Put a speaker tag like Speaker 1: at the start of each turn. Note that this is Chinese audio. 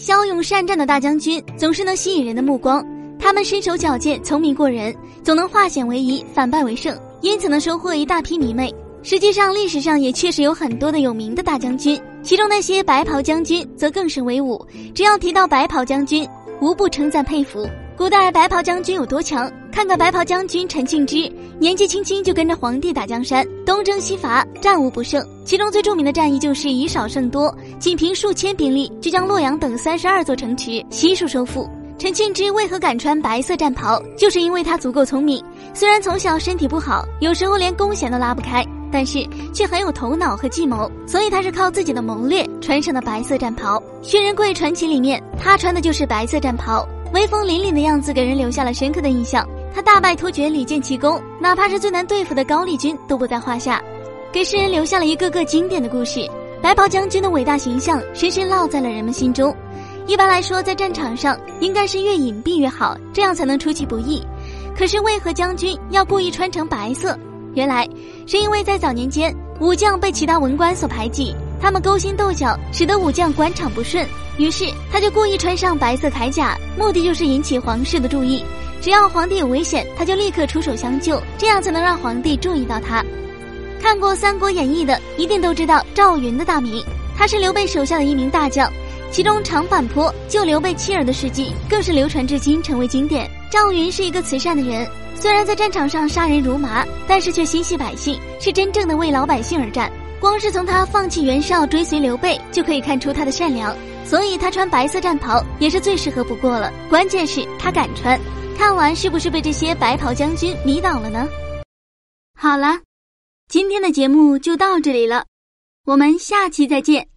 Speaker 1: 骁勇善战的大将军总是能吸引人的目光，他们身手矫健，聪明过人，总能化险为夷，反败为胜，因此能收获一大批迷妹。实际上，历史上也确实有很多的有名的大将军，其中那些白袍将军则更是威武。只要提到白袍将军，无不称赞佩服。古代白袍将军有多强？看看白袍将军陈庆之，年纪轻轻就跟着皇帝打江山，东征西伐，战无不胜。其中最著名的战役就是以少胜多，仅凭数千兵力就将洛阳等三十二座城池悉数收复。陈庆之为何敢穿白色战袍？就是因为他足够聪明。虽然从小身体不好，有时候连弓弦都拉不开。但是却很有头脑和计谋，所以他是靠自己的谋略穿上的白色战袍。薛仁贵传奇里面，他穿的就是白色战袍，威风凛凛的样子给人留下了深刻的印象。他大败突厥李建奇功，哪怕是最难对付的高丽军都不在话下，给世人留下了一个个经典的故事。白袍将军的伟大形象深深烙在了人们心中。一般来说，在战场上应该是越隐蔽越好，这样才能出其不意。可是为何将军要故意穿成白色？原来是因为在早年间，武将被其他文官所排挤，他们勾心斗角，使得武将官场不顺。于是他就故意穿上白色铠甲，目的就是引起皇室的注意。只要皇帝有危险，他就立刻出手相救，这样才能让皇帝注意到他。看过《三国演义》的一定都知道赵云的大名，他是刘备手下的一名大将，其中长坂坡救刘备妻儿的事迹更是流传至今，成为经典。赵云是一个慈善的人。虽然在战场上杀人如麻，但是却心系百姓，是真正的为老百姓而战。光是从他放弃袁绍追随刘备，就可以看出他的善良。所以他穿白色战袍也是最适合不过了。关键是他敢穿。看完是不是被这些白袍将军迷倒了呢？好了，今天的节目就到这里了，我们下期再见。